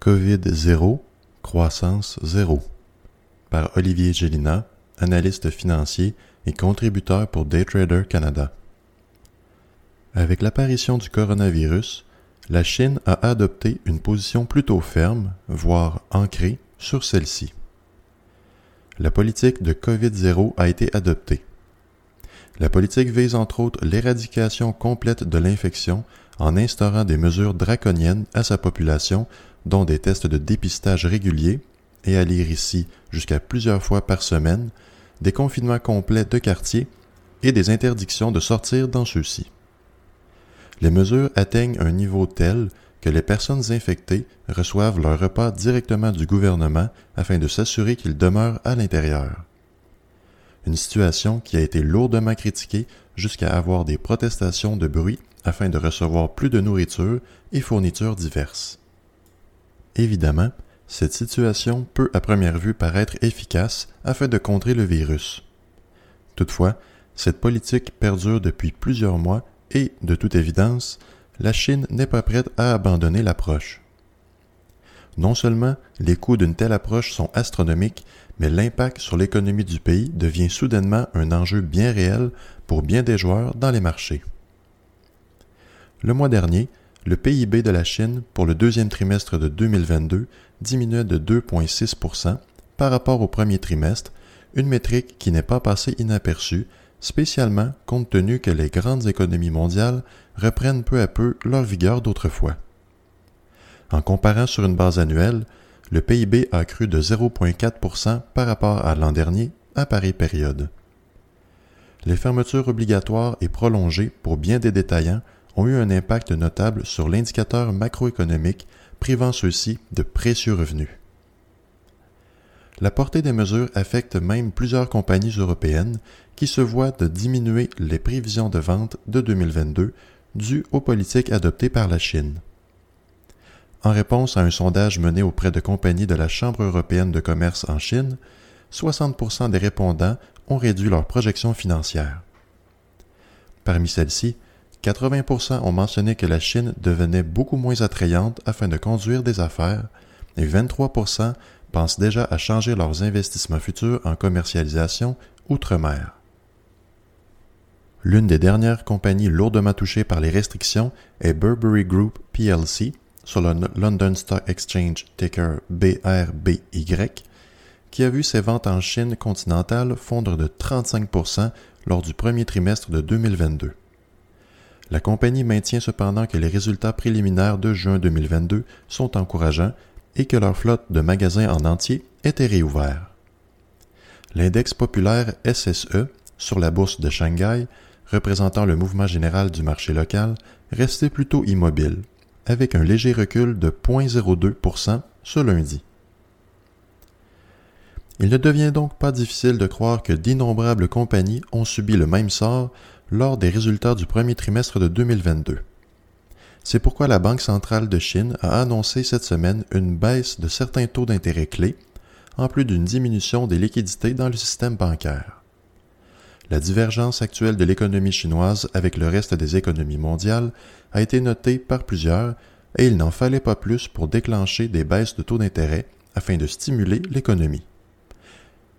COVID-0, croissance zéro. Par Olivier Gélina, analyste financier et contributeur pour Daytrader Canada. Avec l'apparition du coronavirus, la Chine a adopté une position plutôt ferme, voire ancrée, sur celle-ci. La politique de COVID-0 a été adoptée. La politique vise entre autres l'éradication complète de l'infection en instaurant des mesures draconiennes à sa population, dont des tests de dépistage réguliers, et à lire ici jusqu'à plusieurs fois par semaine, des confinements complets de quartier et des interdictions de sortir dans ceux-ci. Les mesures atteignent un niveau tel que les personnes infectées reçoivent leur repas directement du gouvernement afin de s'assurer qu'ils demeurent à l'intérieur. Une situation qui a été lourdement critiquée jusqu'à avoir des protestations de bruit afin de recevoir plus de nourriture et fournitures diverses. Évidemment, cette situation peut à première vue paraître efficace afin de contrer le virus. Toutefois, cette politique perdure depuis plusieurs mois et, de toute évidence, la Chine n'est pas prête à abandonner l'approche. Non seulement les coûts d'une telle approche sont astronomiques, mais l'impact sur l'économie du pays devient soudainement un enjeu bien réel pour bien des joueurs dans les marchés. Le mois dernier, le PIB de la Chine pour le deuxième trimestre de 2022 diminuait de 2,6% par rapport au premier trimestre, une métrique qui n'est pas passée inaperçue spécialement compte tenu que les grandes économies mondiales reprennent peu à peu leur vigueur d'autrefois. En comparant sur une base annuelle, le PIB a cru de 0,4% par rapport à l'an dernier à pareille période. Les fermetures obligatoires et prolongées pour bien des détaillants ont eu un impact notable sur l'indicateur macroéconomique, privant ceux-ci de précieux revenus. La portée des mesures affecte même plusieurs compagnies européennes qui se voient de diminuer les prévisions de vente de 2022 dues aux politiques adoptées par la Chine. En réponse à un sondage mené auprès de compagnies de la Chambre européenne de commerce en Chine, 60% des répondants ont réduit leurs projections financières. Parmi celles-ci, 80% ont mentionné que la Chine devenait beaucoup moins attrayante afin de conduire des affaires et 23% pensent déjà à changer leurs investissements futurs en commercialisation outre-mer. L'une des dernières compagnies lourdement touchées par les restrictions est Burberry Group plc sur le London Stock Exchange ticker BRBY, qui a vu ses ventes en Chine continentale fondre de 35% lors du premier trimestre de 2022. La compagnie maintient cependant que les résultats préliminaires de juin 2022 sont encourageants et que leur flotte de magasins en entier était réouverte. L'index populaire SSE sur la bourse de Shanghai, représentant le mouvement général du marché local, restait plutôt immobile, avec un léger recul de 0,02% ce lundi. Il ne devient donc pas difficile de croire que d'innombrables compagnies ont subi le même sort lors des résultats du premier trimestre de 2022. C'est pourquoi la Banque centrale de Chine a annoncé cette semaine une baisse de certains taux d'intérêt clés, en plus d'une diminution des liquidités dans le système bancaire. La divergence actuelle de l'économie chinoise avec le reste des économies mondiales a été notée par plusieurs et il n'en fallait pas plus pour déclencher des baisses de taux d'intérêt afin de stimuler l'économie.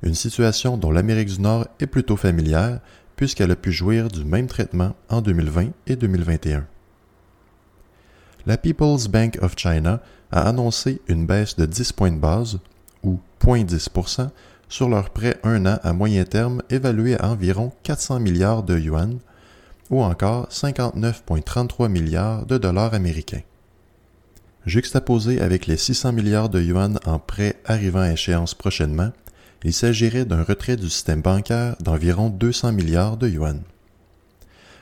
Une situation dont l'Amérique du Nord est plutôt familière puisqu'elle a pu jouir du même traitement en 2020 et 2021 la People's Bank of China a annoncé une baisse de 10 points de base, ou 0,10% sur leur prêt un an à moyen terme évalué à environ 400 milliards de yuan, ou encore 59,33 milliards de dollars américains. Juxtaposé avec les 600 milliards de yuan en prêts arrivant à échéance prochainement, il s'agirait d'un retrait du système bancaire d'environ 200 milliards de yuan.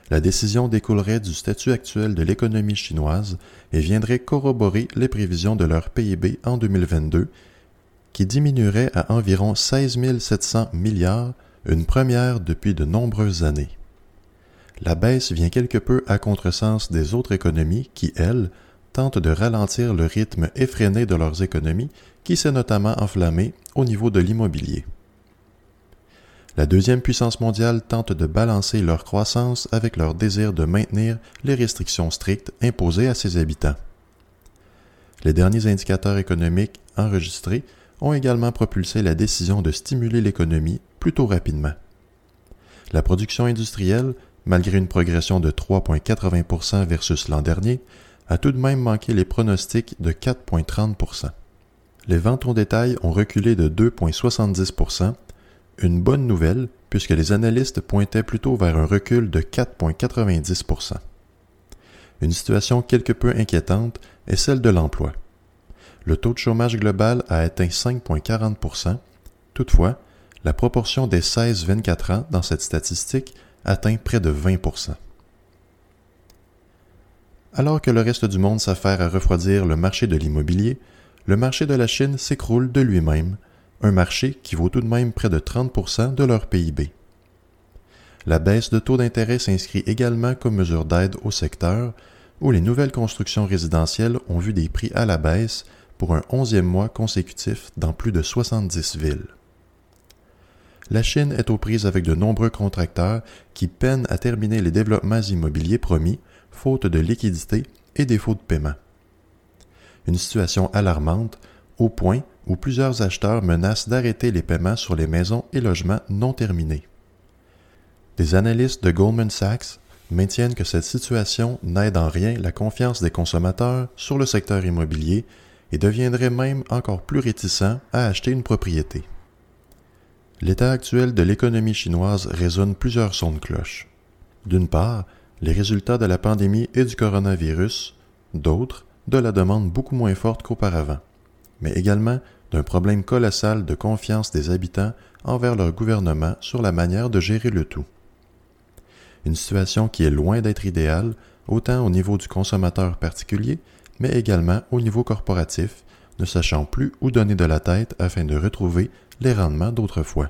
La décision découlerait du statut actuel de l'économie chinoise et viendrait corroborer les prévisions de leur PIB en 2022, qui diminuerait à environ 16 700 milliards, une première depuis de nombreuses années. La baisse vient quelque peu à contresens des autres économies qui, elles, tentent de ralentir le rythme effréné de leurs économies qui s'est notamment enflammé au niveau de l'immobilier. La deuxième puissance mondiale tente de balancer leur croissance avec leur désir de maintenir les restrictions strictes imposées à ses habitants. Les derniers indicateurs économiques enregistrés ont également propulsé la décision de stimuler l'économie plutôt rapidement. La production industrielle, malgré une progression de 3,80% versus l'an dernier, a tout de même manqué les pronostics de 4,30 Les ventes au détail ont reculé de 2,70% une bonne nouvelle puisque les analystes pointaient plutôt vers un recul de 4,90% Une situation quelque peu inquiétante est celle de l'emploi. Le taux de chômage global a atteint 5,40% Toutefois, la proportion des 16-24 ans dans cette statistique atteint près de 20% Alors que le reste du monde s'affaire à refroidir le marché de l'immobilier, le marché de la Chine s'écroule de lui-même un marché qui vaut tout de même près de 30% de leur PIB. La baisse de taux d'intérêt s'inscrit également comme mesure d'aide au secteur, où les nouvelles constructions résidentielles ont vu des prix à la baisse pour un onzième mois consécutif dans plus de 70 villes. La Chine est aux prises avec de nombreux contracteurs qui peinent à terminer les développements immobiliers promis, faute de liquidité et défaut de paiement. Une situation alarmante au point où plusieurs acheteurs menacent d'arrêter les paiements sur les maisons et logements non terminés. Des analystes de Goldman Sachs maintiennent que cette situation n'aide en rien la confiance des consommateurs sur le secteur immobilier et deviendrait même encore plus réticent à acheter une propriété. L'état actuel de l'économie chinoise résonne plusieurs sons de cloche. D'une part, les résultats de la pandémie et du coronavirus, d'autres, de la demande beaucoup moins forte qu'auparavant, mais également d'un problème colossal de confiance des habitants envers leur gouvernement sur la manière de gérer le tout. Une situation qui est loin d'être idéale, autant au niveau du consommateur particulier, mais également au niveau corporatif, ne sachant plus où donner de la tête afin de retrouver les rendements d'autrefois.